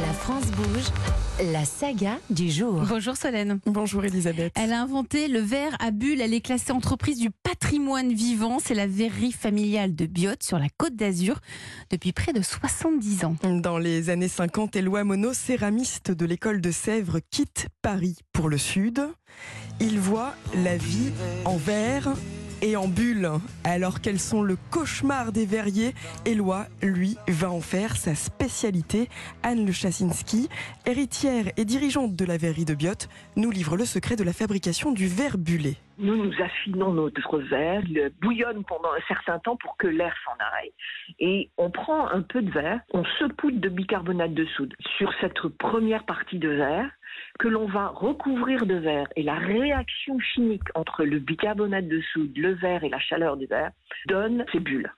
La France bouge, la saga du jour. Bonjour Solène. Bonjour Elisabeth. Elle a inventé le verre à bulles. Elle est classée entreprise du patrimoine vivant. C'est la verrerie familiale de Biot sur la côte d'Azur depuis près de 70 ans. Dans les années 50, Éloi Monod, céramiste de l'école de Sèvres, quitte Paris pour le sud. Il voit la vie en verre et en bulle. Alors qu'elles sont le cauchemar des verriers, Éloi, lui, va en faire sa spécialité. Anne Le Chassinski, héritière et dirigeante de la verrerie de Biot, nous livre le secret de la fabrication du verre bullé. Nous, nous affinons notre verre, il bouillonne pendant un certain temps pour que l'air s'en aille. Et on prend un peu de verre, on saupoudre de bicarbonate de soude sur cette première partie de verre que l'on va recouvrir de verre. Et la réaction chimique entre le bicarbonate de soude, le verre et la chaleur du verre donne ces bulles.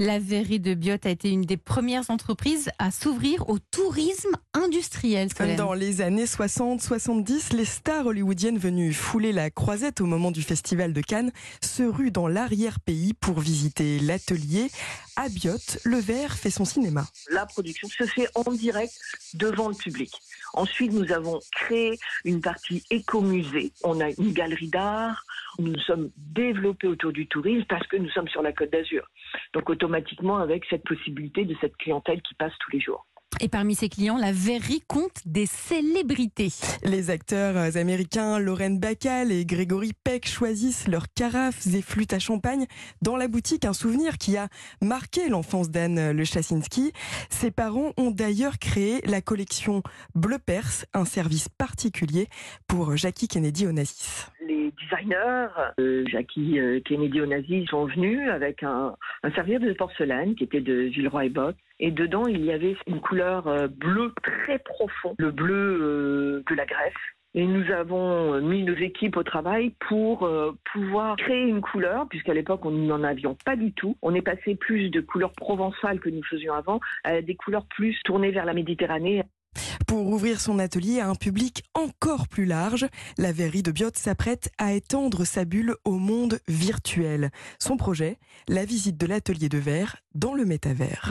La verrerie de Biot a été une des premières entreprises à s'ouvrir au tourisme industriel. Solène. Dans les années 60-70, les stars hollywoodiennes venues fouler la croisette au moment du festival de Cannes se ruent dans l'arrière-pays pour visiter l'atelier. À Biot, le verre fait son cinéma. La production se fait en direct devant le public. Ensuite, nous avons créé une partie écomusée. On a une galerie d'art. Nous nous sommes développés autour du tourisme parce que nous sommes sur la Côte d'Azur. Donc automatiquement avec cette possibilité de cette clientèle qui passe tous les jours. Et parmi ses clients, la verrerie compte des célébrités. Les acteurs américains Lauren Bacall et Grégory Peck choisissent leurs carafes et flûtes à champagne dans la boutique. Un souvenir qui a marqué l'enfance d'Anne Le Chassinski. Ses parents ont d'ailleurs créé la collection Bleu Perse, un service particulier pour Jackie Kennedy Onassis les designers, euh, Jackie euh, Kennedy Onassis, sont venus avec un, un serviette de porcelaine qui était de Villeroy et Bock. Et dedans, il y avait une couleur euh, bleu très profond, le bleu euh, de la Grèce. Et nous avons mis nos équipes au travail pour pouvoir créer une couleur, puisqu'à l'époque, on n'en avions pas du tout. On est passé plus de couleurs provençales que nous faisions avant à des couleurs plus tournées vers la Méditerranée. Pour ouvrir son atelier à un public encore plus large, la verrerie de Biot s'apprête à étendre sa bulle au monde virtuel. Son projet, la visite de l'atelier de verre dans le métavers.